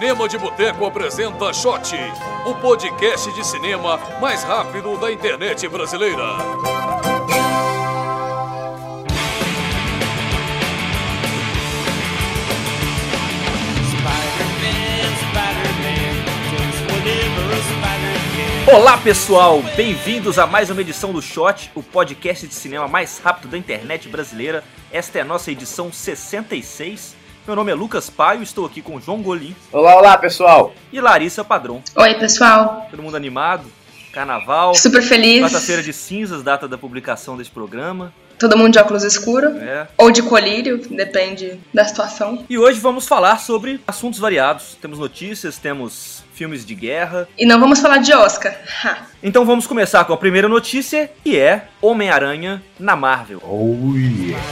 Cinema de Boteco apresenta Shot, o podcast de cinema mais rápido da internet brasileira. Olá pessoal, bem-vindos a mais uma edição do Shot, o podcast de cinema mais rápido da internet brasileira. Esta é a nossa edição 66. Meu nome é Lucas Paio, estou aqui com João Golim Olá, olá, pessoal. e Larissa Padrão. Oi, pessoal. Todo mundo animado? Carnaval, Super feliz. quarta-feira de cinzas, data da publicação desse programa. Todo mundo de óculos escuros. É. Ou de colírio, depende da situação. E hoje vamos falar sobre assuntos variados. Temos notícias, temos filmes de guerra. E não vamos falar de Oscar. Ha. Então vamos começar com a primeira notícia, que é Homem-Aranha na Marvel. Oh, yeah.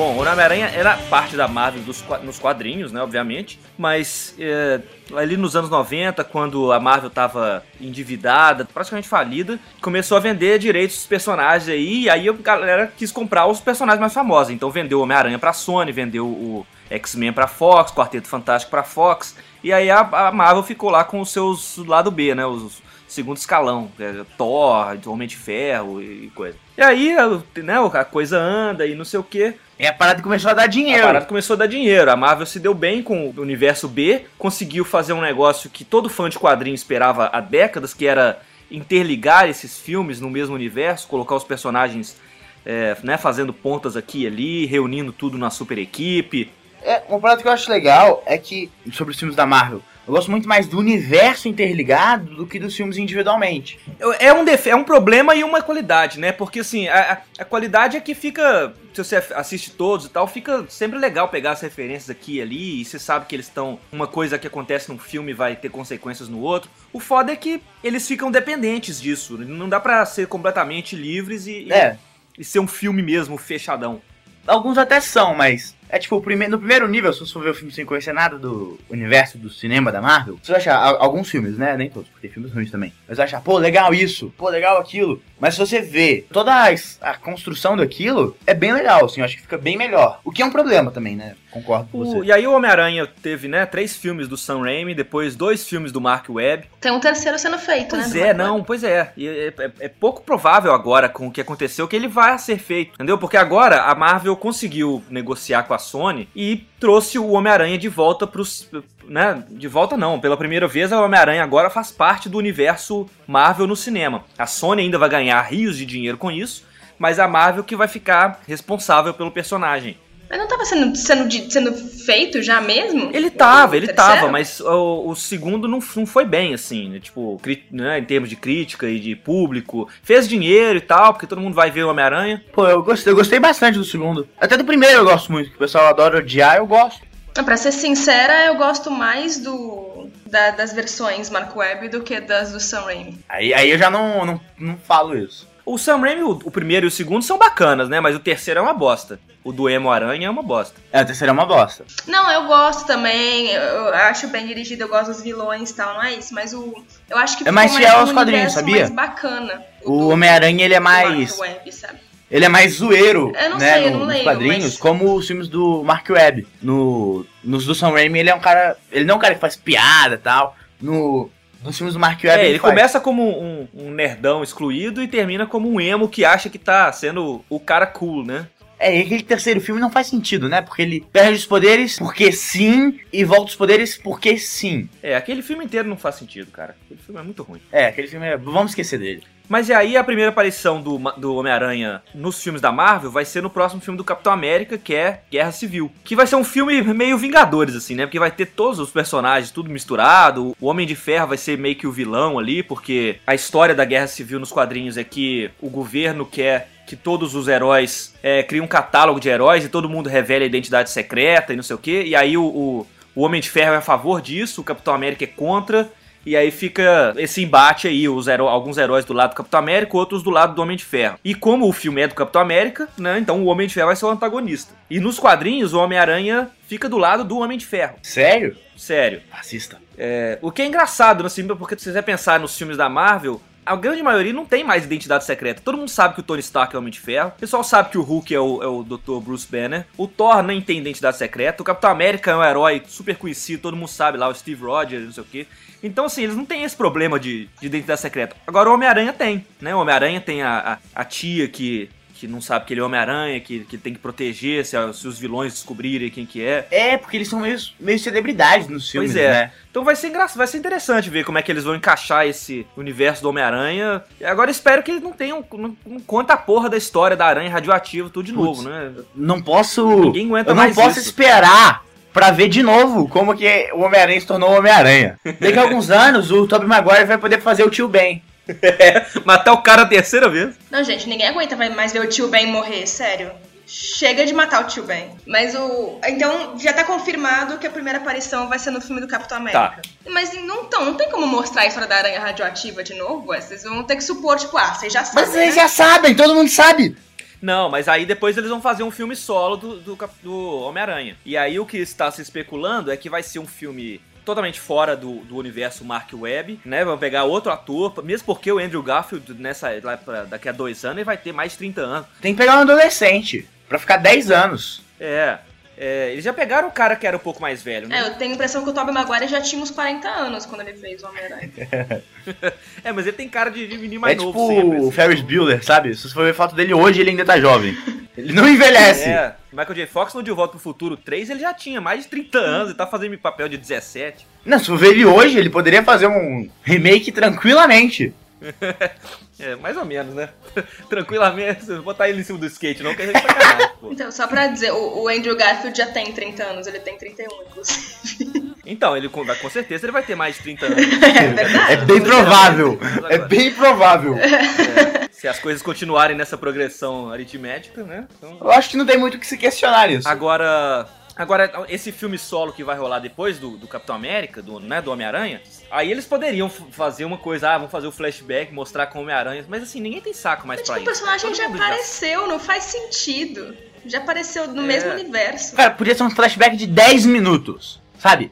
Bom, o Homem-Aranha era parte da Marvel dos nos quadrinhos, né, obviamente, mas é, ali nos anos 90, quando a Marvel tava endividada, praticamente falida, começou a vender direitos dos personagens aí, e aí a galera quis comprar os personagens mais famosos. Então vendeu o Homem-Aranha pra Sony, vendeu o X-Men pra Fox, Quarteto Fantástico pra Fox, e aí a, a Marvel ficou lá com os seus lado B, né, os segundo escalão, é Thor, Homem de Ferro e coisa. E aí, né, a coisa anda e não sei o que. E a parada começou a dar A dinheiro. parada começou a dar dinheiro. A Marvel se deu bem com o universo B, conseguiu fazer um negócio que todo fã de quadrinho esperava há décadas, que era interligar esses filmes no mesmo universo, colocar os personagens é, né, fazendo pontas aqui e ali, reunindo tudo na super equipe. É, uma parada que eu acho legal é que, sobre os filmes da Marvel, eu gosto muito mais do universo interligado do que dos filmes individualmente. É um, é um problema e uma qualidade, né? Porque assim, a, a- qualidade é que fica. Se você assiste todos e tal, fica sempre legal pegar as referências aqui e ali, e você sabe que eles estão. Uma coisa que acontece num filme vai ter consequências no outro. O foda é que eles ficam dependentes disso. Não dá pra ser completamente livres e, e- É, e ser um filme mesmo, fechadão. alguns até são, mas é tipo, o prime- no primeiro nível, se você for ver o filme sem conhecer nada do universo do cinema da Marvel, você vai achar alguns filmes, né? Nem todos, porque tem filmes ruins também. Mas vai achar, pô, legal isso, pô, legal aquilo. Mas se você vê toda a, a construção daquilo, é bem legal, assim, eu acho que fica bem melhor. O que é um problema também, né? Concordo com O- você. e aí o Homem-Aranha teve, né, três filmes do Sam Raimi, depois dois filmes do Mark Webb. Tem um terceiro sendo feito, Pois né? é, não, pois é. E é, é- é pouco provável agora com o que aconteceu que ele vai ser feito, entendeu? Porque agora a Marvel conseguiu negociar com a Sony e trouxe o Homem-Aranha de volta pros. Né? De volta não, pela primeira vez o Homem-Aranha agora faz parte do universo Marvel no cinema. A Sony ainda vai ganhar rios de dinheiro com isso, mas a Marvel que vai ficar responsável pelo personagem. Mas não tava sendo, sendo, sendo feito já mesmo? Ele tava, ele terceiro? tava, mas o, o segundo não, não foi bem, assim, né? Tipo, cri- né, em termos de crítica e de público. Fez dinheiro e tal, porque todo mundo vai ver o Homem-Aranha. Pô, eu gostei, eu gostei bastante do segundo. Até do primeiro eu gosto muito, que o pessoal adora odiar, eu gosto. Pra ser sincera, eu gosto mais do da- das versões Mark Webb do que das do Sam Raimi. Aí, aí eu já não, não, não falo isso. O Sam Raimi, o, o primeiro e o segundo são bacanas, né? Mas o terceiro é uma bosta. O do Emo Aranha é uma bosta. É, o terceiro é uma bosta. Não, eu gosto também, eu, eu acho bem dirigido, eu gosto dos vilões e tal, não é isso, mas o eu acho que É mais fiel um aos quadrinhos, sabia? mais bacana. O do- Homem-Aranha, ele é mais. Mark Webb, sabe? Ele é mais zoeiro, Eu não né, sei, eu no- não nos leio, quadrinhos, mas- como os filmes do Mark Webb. No, nos do Sam Raimi, ele é um cara... Ele não é um cara que faz piada e tal. No, nos filmes do Mark Webb, É, ele começa como um, um nerdão excluído e termina como um emo que acha que tá sendo o cara cool, né? É, e aquele terceiro filme não faz sentido, né? Porque ele perde os poderes porque sim e volta os poderes porque sim. É, aquele filme inteiro não faz sentido, cara. Aquele filme é muito ruim. É, aquele filme é... Vamos esquecer dele. Mas e aí a primeira aparição do, do Homem-Aranha nos filmes da Marvel vai ser no próximo filme do Capitão América, que é Guerra Civil. Que vai ser um filme meio Vingadores, assim, né? Porque vai ter todos os personagens, tudo misturado. O Homem de Ferro vai ser meio que o vilão ali, porque a história da Guerra Civil nos quadrinhos é que o governo quer que todos os heróis é, criem um catálogo de heróis e todo mundo revele a identidade secreta e não sei o quê. E aí o, o, o Homem de Ferro é a favor disso, o Capitão América é contra. E aí fica esse embate aí, os heró- alguns heróis do lado do Capitão América, outros do lado do Homem de Ferro. E como o filme é do Capitão América, né? Então o Homem de Ferro vai ser o antagonista. E nos quadrinhos, o Homem-Aranha fica do lado do Homem de Ferro. Sério? Sério. Assista. É, o que é engraçado, assim, porque se você pensar nos filmes da Marvel, a grande maioria não tem mais identidade secreta. Todo mundo sabe que o Tony Stark é o Homem de Ferro. O pessoal sabe que o Hulk é o, é o Dr. Bruce Banner. O Thor nem tem identidade secreta. O Capitão América é um herói super conhecido, todo mundo sabe lá, o Steve Rogers, não sei o quê. Então, assim, eles não têm esse problema de, de identidade secreta. Agora, o Homem-Aranha tem, né? O Homem-Aranha tem a, a, a tia que que não sabe que ele é Homem-Aranha, que, que tem que proteger se, se, os vilões descobrirem quem que é. É, porque eles são meio, meio celebridades nos filmes, pois é. né? Então vai ser engraçado, vai ser interessante ver como é que eles vão encaixar esse universo do Homem-Aranha. Agora espero que eles não tenham. Não, não conta a porra da história da aranha radioativa tudo de novo, né? Não posso. Ninguém aguenta eu mais não posso isso. esperar pra ver de novo como que o Homem-Aranha se tornou Homem-Aranha. Daqui a alguns anos, o Tobey Maguire vai poder fazer o tio Ben. É, matar o cara a terceira vez. Não, gente, ninguém aguenta mais ver o tio Ben morrer, sério. Chega de matar o tio Ben. Mas o. Então, já tá confirmado que a primeira aparição vai ser no filme do Capitão América. Tá. Mas não, tão, não tem como mostrar a história da aranha radioativa de novo? ué. Vocês vão ter que supor, tipo, ah, vocês já sabem. Mas vocês né? já sabem, todo mundo sabe. Não, mas aí depois eles vão fazer um filme solo do, do, do Homem-Aranha. E aí o que está se especulando é que vai ser um filme totalmente fora do, do universo Mark Webb, né? Vão pegar outro ator, mesmo porque o Andrew Garfield, nessa, lá pra- daqui a dois anos, ele vai ter mais de 30 anos. Tem que pegar um adolescente pra ficar 10 anos. É. é, eles já pegaram o cara que era um pouco mais velho, É, né? eu tenho a impressão que o Tobey Maguire já tinha uns 40 anos quando ele fez o Homem-Aranha. É, mas ele tem cara de, de menino mais é novo tipo sempre. o assim. Ferris Bueller, sabe? Se você for ver foto dele hoje, ele ainda tá jovem. Ele não envelhece. É, Michael J. Fox no De Volta pro Futuro 3, ele já tinha mais de 30 anos e tá fazendo papel de 17. Não, se for ver ele hoje, ele poderia fazer um remake tranquilamente. É, mais ou menos, né? Tranquilamente, eu botar ele em cima do skate, não, que a gente sacanagem, pô. Então, só pra dizer, o, o Andrew Garfield já tem 30 anos, ele tem 31, inclusive. Então, ele com, com certeza ele vai ter mais de 30 anos. É verdade. É bem provável. É bem provável. É, se as coisas continuarem nessa progressão aritmética, né? Então... Eu acho que não tem muito o que se questionar nisso. Agora, agora esse filme solo que vai rolar depois do, do Capitão América, do, né, do Homem-Aranha, aí eles poderiam fazer uma coisa, ah, vamos fazer o flashback, mostrar com o Homem-Aranha, mas assim, ninguém tem saco mais Tipo, pra o isso. personagem Todo já apareceu, não faz sentido. Já apareceu no É. mesmo universo. Cara, podia ser um flashback de 10 minutos, sabe?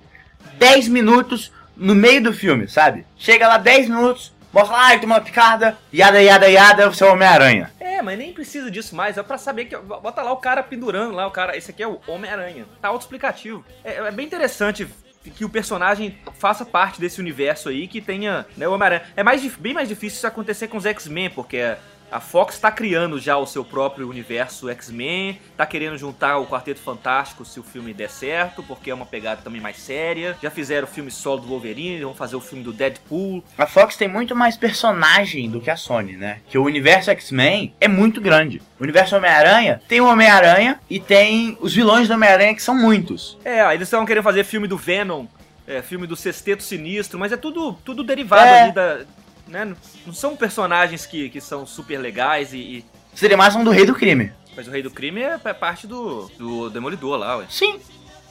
10 minutos no meio do filme, sabe? Chega lá 10 minutos, mostra lá, ah, tem uma picada, yada, yada, yada, você é o Homem-Aranha. É, mas nem precisa disso mais. É pra saber que. Bota lá o cara pendurando lá, o cara. Esse aqui é o Homem-Aranha. Tá autoexplicativo. É, é bem interessante que o personagem faça parte desse universo aí, que tenha né, o Homem-Aranha. É mais, bem mais difícil isso acontecer com os X-Men, porque a Fox tá criando já o seu próprio universo X-Men, tá querendo juntar o Quarteto Fantástico se o filme der certo, porque é uma pegada também mais séria. Já fizeram o filme solo do Wolverine, vão fazer o filme do Deadpool. A Fox tem muito mais personagem do que a Sony, né? Que o universo X-Men é muito grande. O universo Homem-Aranha tem o Homem-Aranha e tem os vilões do Homem-Aranha que são muitos. É, eles estavam querendo fazer filme do Venom, é, filme do Sexteto Sinistro, mas é tudo, tudo derivado É. ali da. Né? Não são personagens que, que são super legais e, e- Seria mais um do Rei do Crime. Mas o Rei do Crime é, é parte do, do Demolidor lá, ué. Sim.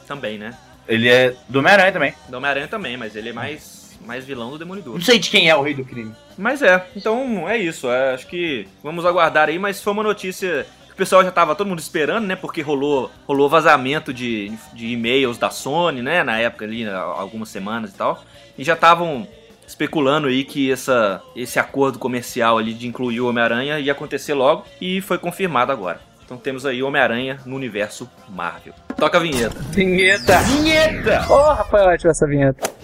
Também, né? Ele é do Homem-Aranha também. Do Homem-Aranha também, mas ele é mais, mais vilão do Demolidor. Não sei de quem é o Rei do Crime. Mas é, então é isso. é, acho que vamos aguardar aí, mas foi uma notícia que o pessoal já tava todo mundo esperando, né? Porque rolou, rolou vazamento de, de e-mails da Sony, né? Na época ali, algumas semanas e tal. E já estavam especulando aí que essa, esse acordo comercial ali de incluir o Homem-Aranha ia acontecer logo e foi confirmado agora. Então temos aí o Homem-Aranha no universo Marvel. Toca a vinheta. Vinheta. Vinheta! Ô, Rafael, ativa essa vinheta.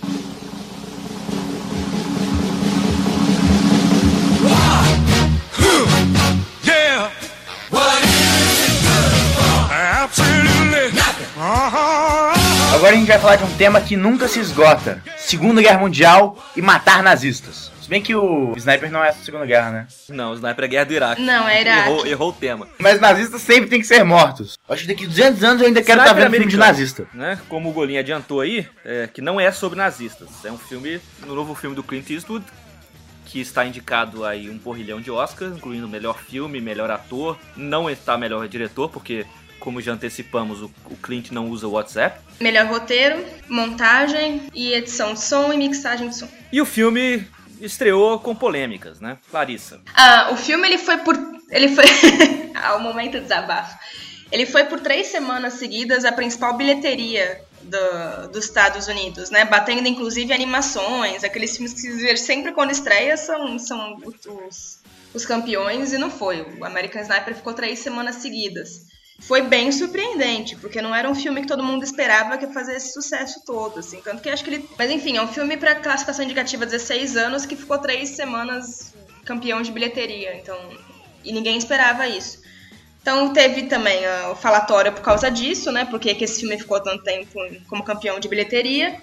Agora a gente vai falar de um tema que nunca se esgota: Segunda Guerra Mundial e matar nazistas. Se bem que o Sniper não é a Segunda Guerra, né? Não, o Sniper é Guerra do Iraque. Não, é Iraque. Errou, errou o tema. Mas nazistas sempre têm que ser mortos. Acho que daqui 200 anos eu ainda quero estar Sniper vendo filme de nazista. Né? Como o Golinho adiantou aí, é, que não é sobre nazistas. É um filme, no novo filme do Clint Eastwood, que está indicado aí um porrilhão de Oscar, incluindo melhor filme, melhor ator. Não está melhor diretor, porque, como já antecipamos, o, o Clint não usa o WhatsApp. Melhor roteiro, montagem e edição de som e mixagem de som. E o filme estreou com polêmicas, né? Clarissa. Ah, o filme ele foi por. Ele foi. ah, o momento de desabafo. Ele foi por três semanas seguidas a principal bilheteria do- dos Estados Unidos, né? Batendo inclusive animações, aqueles filmes que se vê sempre quando estreia são, são os, os campeões, e não foi. O American Sniper ficou três semanas seguidas. Foi bem surpreendente, porque não era um filme que todo mundo esperava que ia fazer esse sucesso todo, assim. Tanto que acho que ele. Mas enfim, é um filme pra classificação indicativa 16 anos que ficou três semanas campeão de bilheteria. Então. E ninguém esperava isso. Então teve também ah, o falatório por causa disso, né? Porque que esse filme ficou tanto tempo como campeão de bilheteria.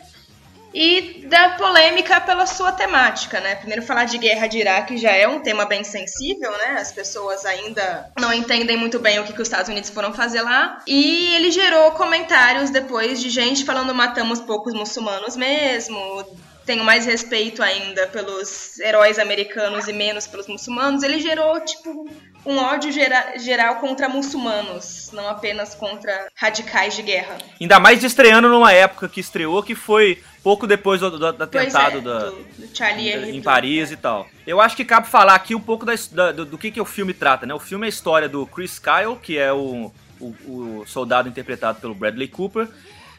E da polêmica pela sua temática, né? Primeiro falar de guerra de Iraque já é um tema bem sensível, né? As pessoas ainda não entendem muito bem o que, que os Estados Unidos foram fazer lá. E ele gerou comentários depois de gente falando matamos poucos muçulmanos mesmo, tenho mais respeito ainda pelos heróis americanos e menos pelos muçulmanos, ele gerou, tipo, um ódio gera- geral contra muçulmanos, não apenas contra radicais de guerra. Ainda mais estreando numa época que estreou, que foi pouco depois do, do- do Pois atentado é, da, do, Charlie Hebdo. em Paris e tal. Eu acho que cabe falar aqui um pouco da da- do, do que, que o filme trata, né? O filme é a história do Chris Kyle, que é o, o, o soldado interpretado pelo Bradley Cooper,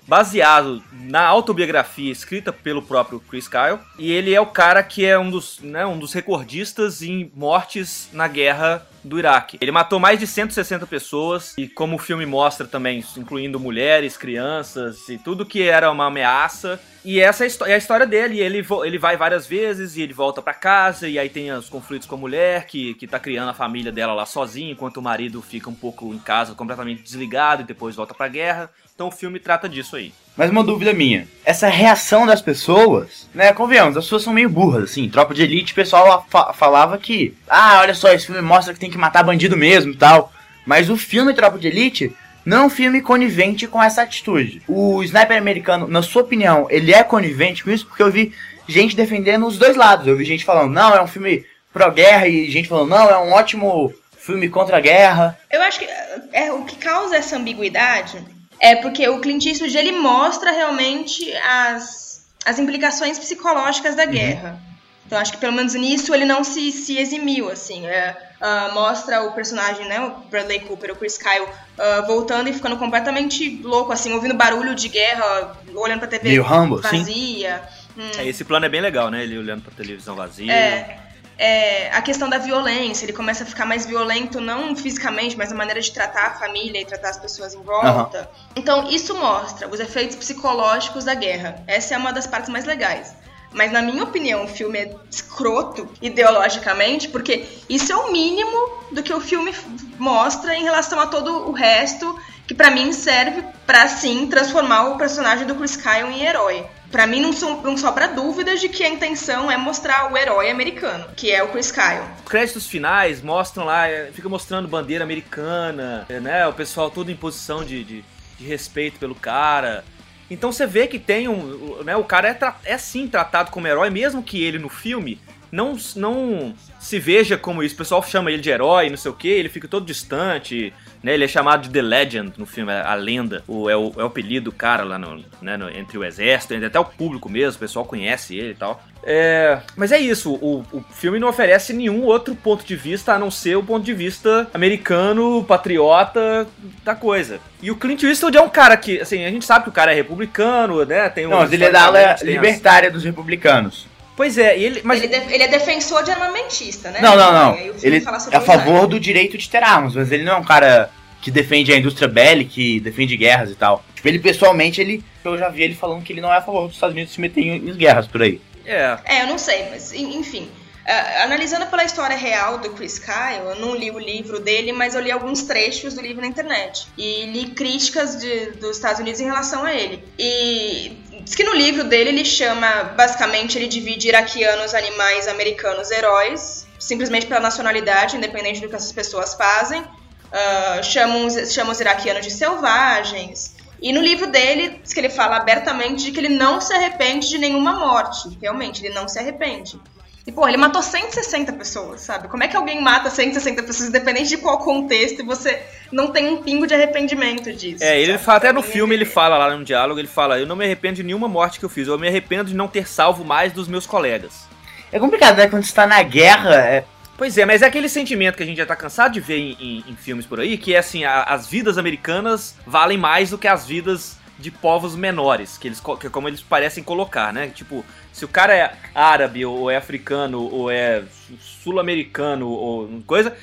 baseado na autobiografia escrita pelo próprio Chris Kyle. E ele é o cara que é um dos, né, um dos recordistas em mortes na guerra do Iraque. Ele matou mais de 160 pessoas e como o filme mostra também, incluindo mulheres, crianças e tudo que era uma ameaça. E essa é a é história dele. Ele, ele vai várias vezes e ele volta pra casa e aí tem os conflitos com a mulher que, que tá criando a família dela lá sozinha, enquanto o marido fica um pouco em casa completamente desligado e depois volta pra guerra. Então o filme trata disso aí. Mas uma dúvida minha. Essa reação das pessoas, né? Convenhamos, as pessoas são meio burras, assim. Tropa de elite, o pessoal fa- falava que, ah, olha só, esse filme mostra que tem que matar bandido mesmo e tal. Mas o filme Tropa de Elite não é um filme conivente com essa atitude. O sniper americano, na sua opinião, ele é conivente com isso? Porque eu vi gente defendendo os dois lados. Eu vi gente falando, não, é um filme pró-guerra, e gente falando, não, é um ótimo filme contra a guerra. Eu acho que é, o que causa essa ambiguidade é porque o Clint Eastwood ele mostra realmente as, as implicações psicológicas da guerra. Então acho que pelo menos nisso ele não se, se eximiu, assim. É, ah, mostra o personagem, né, o Bradley Cooper, o Chris Kyle, ah, voltando e ficando completamente louco, assim, ouvindo barulho de guerra, olhando pra TV Meio Rambo, assim? vazia. Hum. É, Esse plano é bem legal, né? Ele olhando pra televisão vazia. É, é, a questão da violência, ele começa a ficar mais violento, não fisicamente, mas a maneira de tratar a família e tratar as pessoas em volta. Então, isso mostra os efeitos psicológicos da guerra. Essa é uma das partes mais legais. Mas, na minha opinião, o filme é escroto ideologicamente, porque isso é o mínimo do que o filme mostra em relação a todo o resto, que pra mim serve pra, sim, transformar o personagem do Chris Kyle em herói. Pra mim não, so- não sobra dúvidas de que a intenção é mostrar o herói americano, que é o Chris Kyle. Os créditos finais mostram lá, é, fica mostrando bandeira americana, é, né? O pessoal todo em posição de, de, de respeito pelo cara. Então você vê que tem um. Né, o cara é, é sim tratado como herói, mesmo que ele no filme não, não se veja como isso. O pessoal chama ele de herói, não sei o que, ele fica todo distante. Né, ele é chamado de The Legend no filme, a lenda. O, é, o, é o apelido do cara lá no, né, no- entre o exército, entre até o público mesmo, o pessoal conhece ele e tal. É, mas é isso, o, o filme não oferece nenhum outro ponto de vista a não ser o ponto de vista americano, patriota da coisa. E o Clint Eastwood é um cara que, assim, a gente sabe que o cara é republicano, né? Tem Não, um mas ele é da ala libertária dos republicanos. Pois é, ele, mas Ele, de- ele é defensor de armamentista, né? Não, não, não. Ele é a favor do direito de ter armas, mas ele não é um cara que defende a indústria bélica, que defende guerras e tal. Tipo, ele pessoalmente, ele, eu já vi ele falando que ele não é a favor dos Estados Unidos se meterem em guerras por aí. é, É, eu não sei, mas en- enfim. Ah, analisando pela história real do Chris Kyle, eu não li o livro dele, mas eu li alguns trechos do livro na internet. E li críticas de- dos Estados Unidos em relação a ele. E diz que no livro dele ele chama, basicamente, ele divide iraquianos, animais, americanos, heróis, simplesmente pela nacionalidade, independente do que essas pessoas fazem. Ah, chama, os, chama os iraquianos de selvagens. E no livro dele, diz que ele fala abertamente de que ele não se arrepende de nenhuma morte. Realmente, ele não se arrepende. E, pô, ele matou 160 pessoas, sabe? Como é que alguém mata 160 pessoas, independente de qual contexto, e você não tem um pingo de arrependimento disso? É, ele sabe? fala, até no filme ele fala lá no diálogo, ele fala, eu não me arrependo de nenhuma morte que eu fiz, eu me arrependo de não ter salvo mais dos meus colegas. É complicado, né? Quando você tá na guerra, é... Pois é, mas é aquele sentimento que a gente já tá cansado de ver em, em- em filmes por aí, que é assim, a- as vidas americanas valem mais do que as vidas de povos menores, que eles que é como eles parecem colocar, né? Tipo, se o cara é árabe ou é africano ou é sul-americano ou coisa,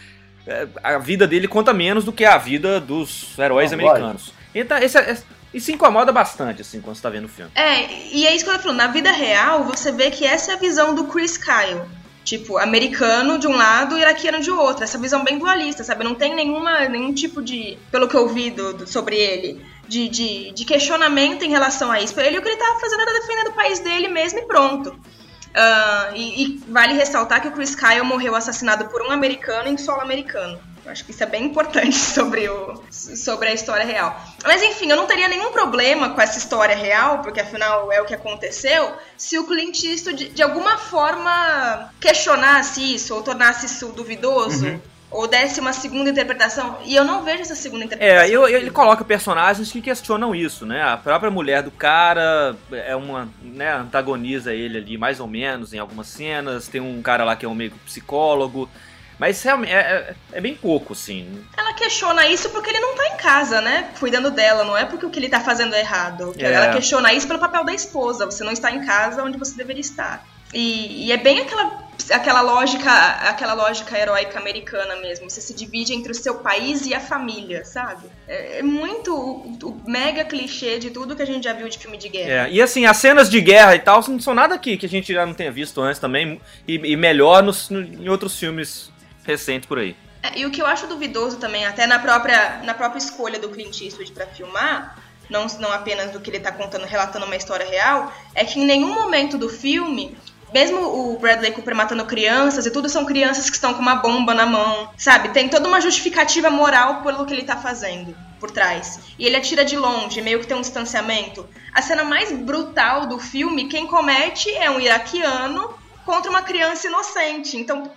é, a vida dele conta menos do que a vida dos heróis Não, americanos. Então, esse, é- isso incomoda bastante, assim, quando você tá vendo o filme. É, e é isso que eu tô falando. Na vida real, você vê que essa é a visão do Chris Kyle. Tipo, americano de um lado e iraquiano de outro. Essa visão bem dualista, sabe? Não tem nenhuma, nenhum tipo de. Pelo que eu vi do- do- sobre ele, de, de, de questionamento em relação a isso. Ele, o que ele tava fazendo era defendendo o país dele mesmo e pronto. Ah, e, e vale ressaltar que o Chris Kyle morreu assassinado por um americano em solo americano. Eu acho que isso é bem importante sobre, o, sobre a história real. Mas enfim, eu não teria nenhum problema com essa história real, porque afinal é o que aconteceu, se o Clint Eastwood de alguma forma questionasse isso, ou tornasse isso duvidoso, ou desse uma segunda interpretação. E eu não vejo essa segunda interpretação. É, eu- ele coloca personagens que questionam isso, né? A própria mulher do cara é uma, né, antagoniza ele ali mais ou menos em algumas cenas. Tem um cara lá que é um meio psicólogo. Mas realmente é, é- é bem pouco, assim. Ela questiona isso porque ele não tá em casa, né? Cuidando dela, não é porque o que ele tá fazendo é errado. É. Ela questiona isso pelo papel da esposa. Você não está em casa onde você deveria estar. E, e é bem aquela, aquela lógica, aquela lógica heróica americana mesmo. Você se divide entre o seu país e a família, sabe? É, é muito o, o mega clichê de tudo que a gente já viu de filme de guerra. É, e assim, as cenas de guerra e tal não são nada que, que a gente já não tenha visto antes também. E, e melhor nos, no- em outros filmes recentes por aí. É, E o que eu acho duvidoso também, até na própria, na própria escolha do Clint Eastwood pra filmar, não, não apenas do que ele tá contando, relatando uma história real, é que em nenhum momento do filme, mesmo o Bradley Cooper matando crianças e tudo, são crianças que estão com uma bomba na mão, sabe? Tem toda uma justificativa moral pelo que ele tá fazendo por trás. E ele atira de longe, meio que tem um distanciamento. A cena mais brutal do filme, quem comete é um iraquiano contra uma criança inocente. Então,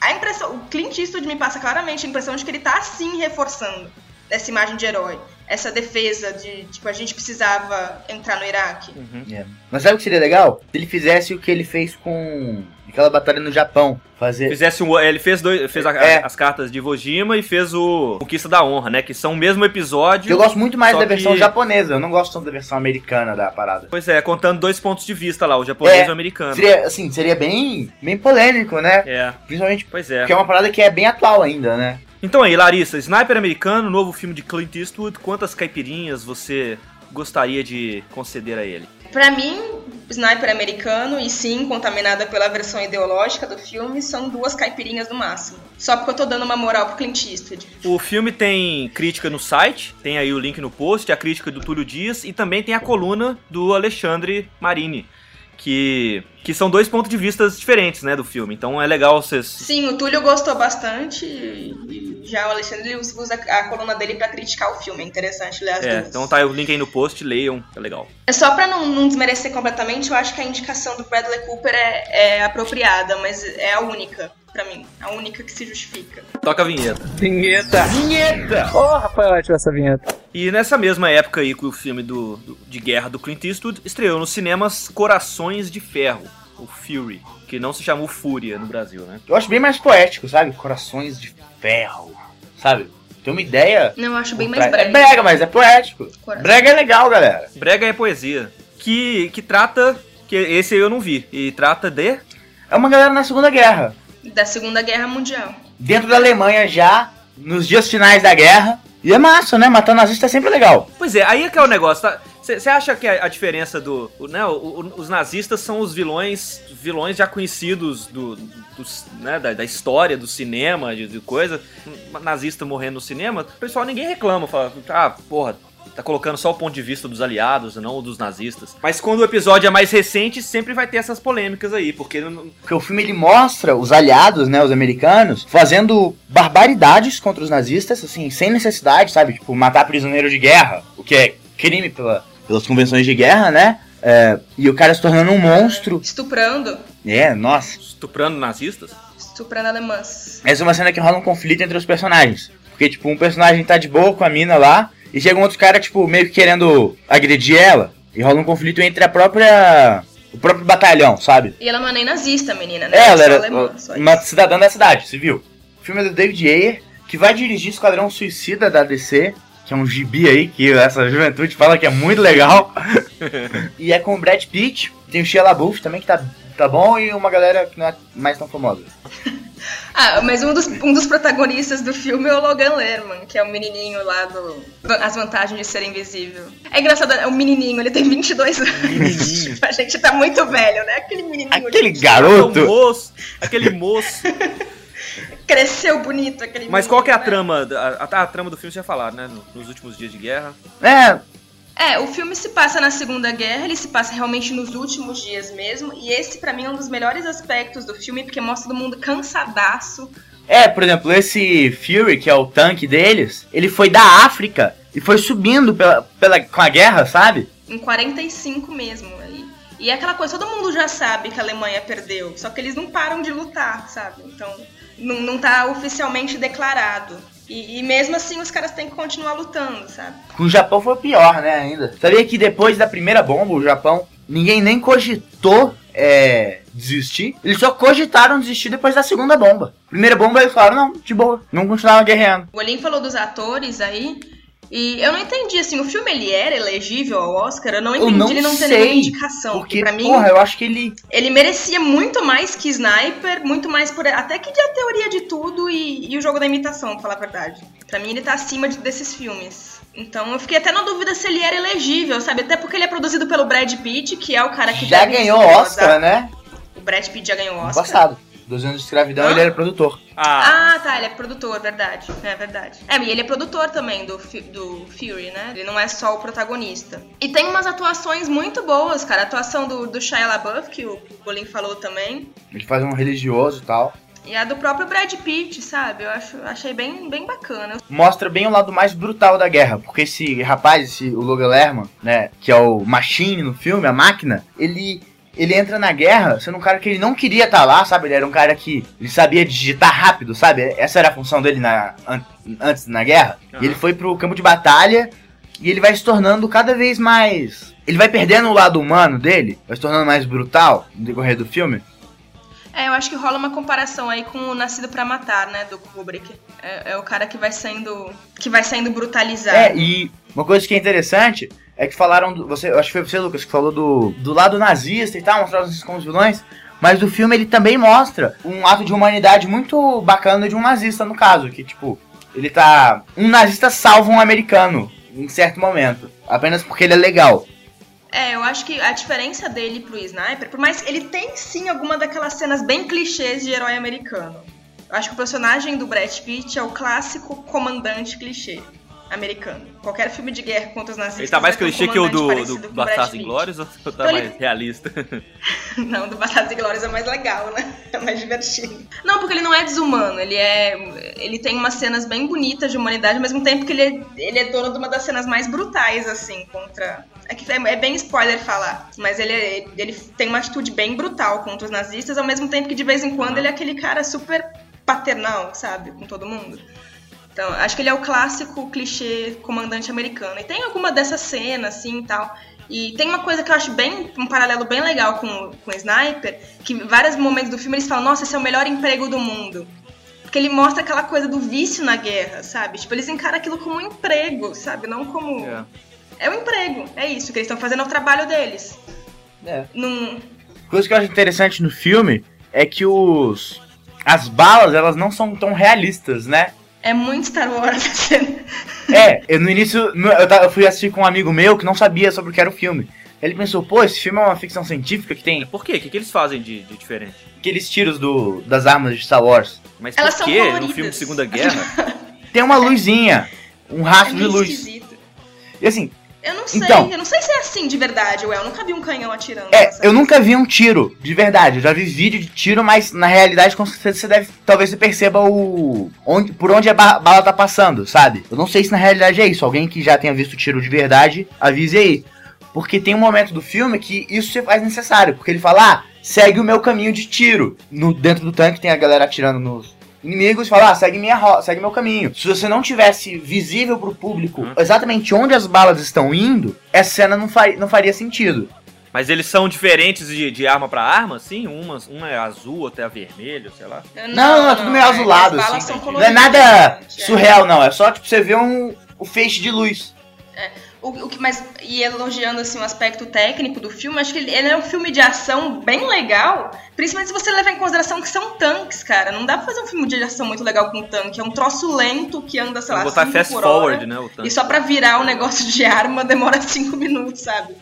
a impressão, o Clint Eastwood me passa claramente a impressão de que ele tá assim reforçando essa imagem de herói, essa defesa de, tipo, a gente precisava entrar no Iraque. É. Mas sabe o que seria legal? Se ele fizesse o que ele fez com aquela batalha no Japão. Fazer. Fizesse um, ele fez, dois, fez a- É. as cartas de Iwo Jima e fez o Conquista da Honra, né? Que são o mesmo episódio. Eu gosto muito mais da versão que- japonesa, eu não gosto tanto da versão americana da parada. Pois é, contando dois pontos de vista lá, o japonês É, e o americano. Seria, assim, seria bem, bem polêmico, né? É, Principalmente pois é. porque é uma parada que é bem atual ainda, né? Então aí, Larissa, Sniper Americano, novo filme de Clint Eastwood, quantas caipirinhas você gostaria de conceder a ele? Pra mim, Sniper americano e sim, contaminada pela versão ideológica do filme, são duas caipirinhas no máximo. Só porque eu tô dando uma moral pro Clint Eastwood. O filme tem crítica no site, tem aí o link no post, a crítica do Túlio Dias e também tem a coluna do Alexandre Marini, que, que são dois pontos de vista diferentes, né, do filme. Então é legal vocês... Sim, o Túlio gostou bastante e já o Alexandre usa a coluna dele pra criticar o filme. É interessante ler as É, duas. então tá aí o link aí no post, leiam, é legal. É Só pra não, não desmerecer completamente, eu acho que a indicação do Bradley Cooper é, é apropriada, mas é a única, pra mim. A única que se justifica. Toca a vinheta. Vinheta! Vinheta! Oh, foi ótima essa vinheta. E nessa mesma época aí que o filme do, do- de guerra do Clint Eastwood estreou nos cinemas Corações de Ferro, o Fury, que não se chamou Fúria no Brasil, né? Eu acho bem mais poético, sabe? Corações de ferro, sabe? Tem uma ideia. Não, eu acho bem mais trás. breve. É brega, mas é poético. Coração. Brega é legal, galera. Brega é poesia, que, que trata, que esse eu não vi, e trata de... É uma galera na Segunda Guerra. Da Segunda Guerra Mundial. Dentro da Alemanha já, nos dias finais da guerra. E é massa, né? Matar nazista é sempre legal. Pois é, aí é que é o negócio, tá? Você acha que a, a diferença do. o- Né, o- o- os nazistas são os vilões vilões já conhecidos do, dos, né, da, da história, do cinema, de, de coisa. Nazista morrendo no cinema, o pessoal ninguém reclama, fala, ah, porra. Tá colocando só o ponto de vista dos aliados, não o dos nazistas. Mas quando o episódio é mais recente, sempre vai ter essas polêmicas aí, porque não- Porque o filme ele mostra os aliados, né, os americanos, fazendo barbaridades contra os nazistas, assim, sem necessidade, sabe? Tipo, matar prisioneiro de guerra, o que é crime pela, pelas convenções de guerra, né? É, e o cara se tornando um monstro. Estuprando. É, nossa. estuprando nazistas. Estuprando alemãs. Essa é uma cena que rola um conflito entre os personagens. Porque, tipo, um personagem tá de boa com a mina lá, e chega um outro cara, tipo, meio que querendo agredir ela. E rola um conflito entre a própria. o próprio batalhão, sabe? E ela não é nem nazista, menina, né? É, ela Só era alemã, uma cidadã da cidade, civil. O filme é do David Ayer, que vai dirigir Esquadrão Suicida da DC. que é um gibi aí, que essa juventude fala que é muito legal. e é com o Brad Pitt, tem o Shia LaBeouf também, que tá, tá bom, e uma galera que não é mais tão famosa. Ah, mas um dos, um dos protagonistas do filme é o Logan Lerman, que é o menininho lá do As Vantagens de Ser Invisível. É engraçado, é um menininho, ele tem 22 anos. Menininho. A gente tá muito velho, né? Aquele menininho. Aquele ali, garoto. Aquele moço, aquele moço. Cresceu bonito aquele Mas menino, qual que é a né? trama? A, a, a trama do filme você já falaram, né? no- Nos últimos dias de guerra. É, É, o filme se passa na Segunda Guerra, ele se passa realmente nos últimos dias mesmo, e esse pra mim é um dos melhores aspectos do filme, porque mostra todo mundo cansadaço. É, por exemplo, esse Fury, que é o tanque deles, ele foi da África e foi subindo pela, pela, com a guerra, sabe? Em 45 mesmo. E, e é aquela coisa, todo mundo já sabe que a Alemanha perdeu, só que eles não param de lutar, sabe? Então, não, não tá oficialmente declarado. E, e mesmo assim os caras têm que continuar lutando, sabe? Com o Japão foi pior, né, ainda. Sabia que depois da primeira bomba, o Japão, ninguém nem cogitou é, desistir. Eles só cogitaram desistir depois da segunda bomba. Primeira bomba eles falaram, não, de boa, não continuavam guerreando. O Olin falou dos atores aí. E eu não entendi, assim, o filme ele era elegível ao Oscar, eu não Eu entendi não ele não ter nenhuma indicação. Porque, pra mim, porra, eu acho que ele... ele merecia muito mais que Sniper, muito mais por. Até que de a teoria de tudo e, e o jogo da imitação, pra falar a verdade. Pra mim, ele tá acima de- desses filmes. Então eu fiquei até na dúvida se ele era elegível, sabe? Até porque ele é produzido pelo Brad Pitt, que é o cara que Já ganhou Oscar, né? O Brad Pitt já ganhou Oscar. passado. Dois anos de escravidão, Hã? ele era produtor. Ah, Ah, tá, ele é produtor, verdade. É verdade. É, e ele é produtor também do, do Fury, né? Ele não é só o protagonista. E tem umas atuações muito boas, cara. A atuação do, do Shia LaBeouf, que o Bolin falou também. Ele faz um religioso e tal. E a do próprio Brad Pitt, sabe? Eu acho, achei bem, bem bacana. mostra bem o lado mais brutal da guerra, porque esse rapaz, esse, o Logan Lerman, né, que é o Machine no filme, a máquina, ele ele entra na guerra sendo um cara que ele não queria estar lá, sabe? Ele era um cara que ele sabia digitar rápido, sabe? Essa era a função dele na, an- antes na guerra. Aham. E ele foi pro campo de batalha e ele vai se tornando cada vez mais. Ele vai perdendo o lado humano dele, vai se tornando mais brutal no decorrer do filme. É, eu acho que rola uma comparação aí com o Nascido pra Matar, né, do Kubrick. É, é o cara que vai sendo que vai sendo brutalizado. É, e uma coisa que é interessante é que falaram. Do, você, acho que foi você, Lucas, que falou do, do lado nazista e tal, mostraram os como os vilões. Mas o filme ele também mostra um ato de humanidade muito bacana de um nazista, no caso. Que, tipo, ele tá. Um nazista salva um americano em certo momento. Apenas porque ele é legal. É, eu acho que a diferença dele pro Sniper, por mais ele tem sim alguma daquelas cenas bem clichês de herói americano. Eu acho que o personagem do Brad Pitt é o clássico comandante clichê americano. Qualquer filme de guerra contra os nazistas. ele tá mais clichê que o do, do Bastardos. Inglórios ou tá Então ele- mais realista? Não, do Bastardos e Glórias é mais legal, né? É mais divertido. Não, porque ele não é desumano, ele é. Ele tem umas cenas bem bonitas de humanidade, ao mesmo tempo que ele é, ele é dono de uma das cenas mais brutais, assim, contra. É que é, é bem spoiler falar, mas ele, é- ele tem uma atitude bem brutal contra os nazistas, ao mesmo tempo que de vez em quando ele é aquele cara super paternal, sabe? Com todo mundo. Então, acho que ele é o clássico clichê comandante americano. E tem alguma dessas cenas, assim e tal. E tem uma coisa que eu acho bem, um paralelo bem legal com, com o Sniper, que em vários momentos do filme eles falam, nossa, esse é o melhor emprego do mundo. Porque ele mostra aquela coisa do vício na guerra, sabe? Tipo, eles encaram aquilo como um emprego, sabe? Não como. É. É um emprego, é isso, que eles estão fazendo é o trabalho deles. É. Num... Coisa que eu acho interessante no filme é que os. As balas, elas não são tão realistas, né? É muito Star Wars cena. É, eu no início, eu, fui assistir com um amigo meu que não sabia sobre o que era o filme. Ele pensou, pô, esse filme é uma ficção científica que tem Por quê? O que, que eles fazem de, de diferente? aqueles tiros do, das armas de Star Wars. Mas Elas por quê? No filme de Segunda Guerra? Tem uma luzinha, um É rastro de meio luz. esquisito. E assim, Eu não sei, Então. eu não sei se é assim de verdade, Ué. Eu nunca vi um canhão atirando. é, eu nunca vi um tiro, de verdade. Eu já vi vídeo de tiro, mas na realidade, com certeza, você deve. Talvez você perceba o. Onde, por onde a ba- bala tá passando, sabe? Eu não sei se na realidade é isso. Alguém que já tenha visto tiro de verdade, avise aí. Porque tem um momento do filme que isso se faz necessário. Porque ele fala, ah, segue o meu caminho de tiro. No, dentro do tanque tem a galera atirando nos inimigos e fala, ah, segue, minha segue meu caminho. Se você não tivesse visível pro público Hum. exatamente onde as balas estão indo, essa cena não, fa- não faria sentido. Mas eles são diferentes de, de arma pra arma, assim? Uma, uma é azul, outra é vermelho, sei lá. Não, não, é tudo meio azulado, as balas assim. são Não é nada é. surreal, não. É só, tipo, você vê um, o feixe de luz. O, o que mais e elogiando assim o aspecto técnico do filme, acho que ele, ele é um filme de ação bem legal, principalmente se você levar em consideração que são tanques, cara. Não dá pra fazer um filme de ação muito legal com um tanque, é um troço lento que anda, sei lá, Vou botar fast por forward, hora, né? O tanque. E só pra virar um negócio de arma demora cinco minutos, sabe?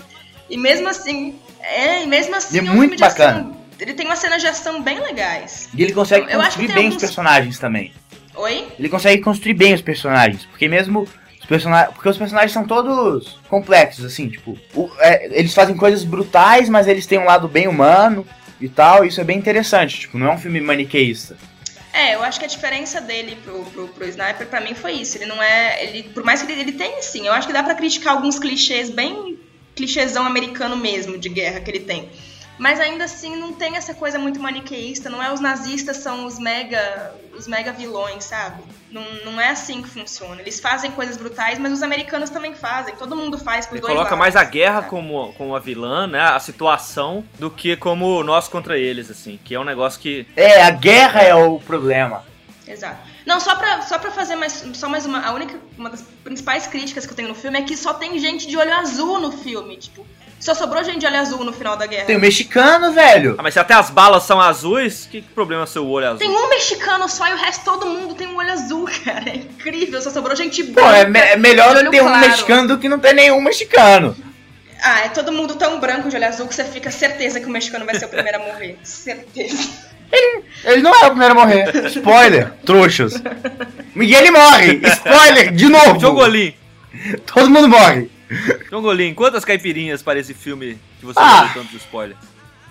E mesmo assim, é, e mesmo assim Ele é um muito filme de bacana. ação, ele tem umas cenas de ação bem legais. E ele consegue Eu acho que construir bem alguns- os personagens também. Oi? Ele consegue construir bem os personagens, porque mesmo personagens, porque os personagens são todos complexos, assim, tipo, o- é, eles fazem coisas brutais, mas eles têm um lado bem humano e tal. Isso é bem interessante, tipo, não é um filme maniqueísta. É, eu acho que a diferença dele pro, pro, pro Sniper, pra mim, foi isso. Ele não é. Ele, por mais que ele, ele tenha, sim, eu acho que dá pra criticar alguns clichês bem clichêzão americano mesmo de guerra que ele tem. Mas ainda assim não tem essa coisa muito maniqueísta, não é os nazistas são os mega os mega vilões, sabe? Não, não é assim que funciona. Eles fazem coisas brutais, mas os americanos também fazem. Todo mundo faz por Ele dois coloca lados, mais a guerra sabe? como, como a vilã, né? A situação, do que como nós contra eles, assim. Que é um negócio que. É, a guerra é o problema. Exato. Não, só pra, só pra fazer mais, só mais uma. A única. Uma das principais críticas que eu tenho no filme é que só tem gente de olho azul no filme. Tipo, só sobrou gente de olho azul no final da guerra. Tem o mexicano, velho. Ah, mas se até as balas são azuis, que, que problema é seu olho azul? Tem um mexicano só e o resto todo mundo tem um olho azul, cara. É incrível, só sobrou gente Pô, branca. é, me- é melhor ter um claro. mexicano do que não ter nenhum mexicano. Ah, é todo mundo tão branco de olho azul que você fica certeza que o mexicano vai ser o primeiro a morrer. Certeza. Ele não é o primeiro a morrer. Spoiler, trouxas. Miguel ele morre. Spoiler, de novo. Jongolim, Todo mundo morre. Jongolim, quantas caipirinhas para esse filme que você Ah. deu tantos spoilers?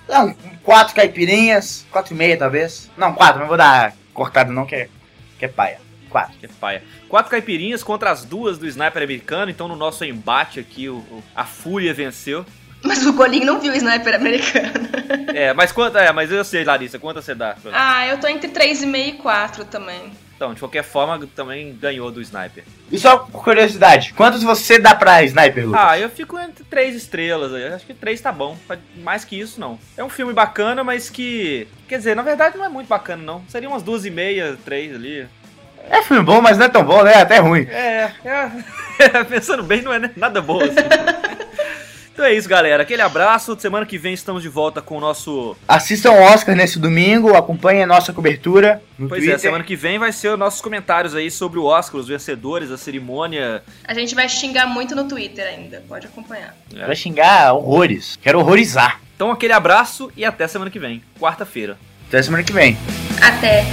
Não, quatro caipirinhas, quatro e meia talvez. Não, quatro, não vou dar cortado não, que é, que é paia. Quatro. Que paia. Quatro caipirinhas contra as duas do sniper americano, então no nosso embate aqui, o, o- a fúria venceu. Mas o Golinho não viu o sniper americano. É, mas quanta é, mas eu sei, Larissa, quanto você dá? Ah, eu tô entre 3,5 e 4 também. Então, de qualquer forma, também ganhou do sniper. E só por curiosidade, quantos você dá pra Sniper, Lucas? Ah, eu fico entre três estrelas. aí. Eu acho que três tá bom. Mais que isso, não. É um filme bacana, mas que. Quer dizer, na verdade não é muito bacana, não. Seria umas duas e meia, três ali. É filme bom, mas não é tão bom, né? É até ruim. É, é. Pensando bem, não é nada bom assim. Então é isso, galera. Aquele abraço. Semana que vem estamos de volta com o nosso. Assistam o Oscar nesse domingo, acompanhem a nossa cobertura no Pois Twitter. é, semana que vem vai ser os nossos comentários aí sobre o Oscar, os vencedores, a cerimônia. A gente vai xingar muito no Twitter ainda, pode acompanhar. Vai xingar horrores. Quero horrorizar. Então aquele abraço e até semana que vem, quarta-feira. Até semana que vem. Até!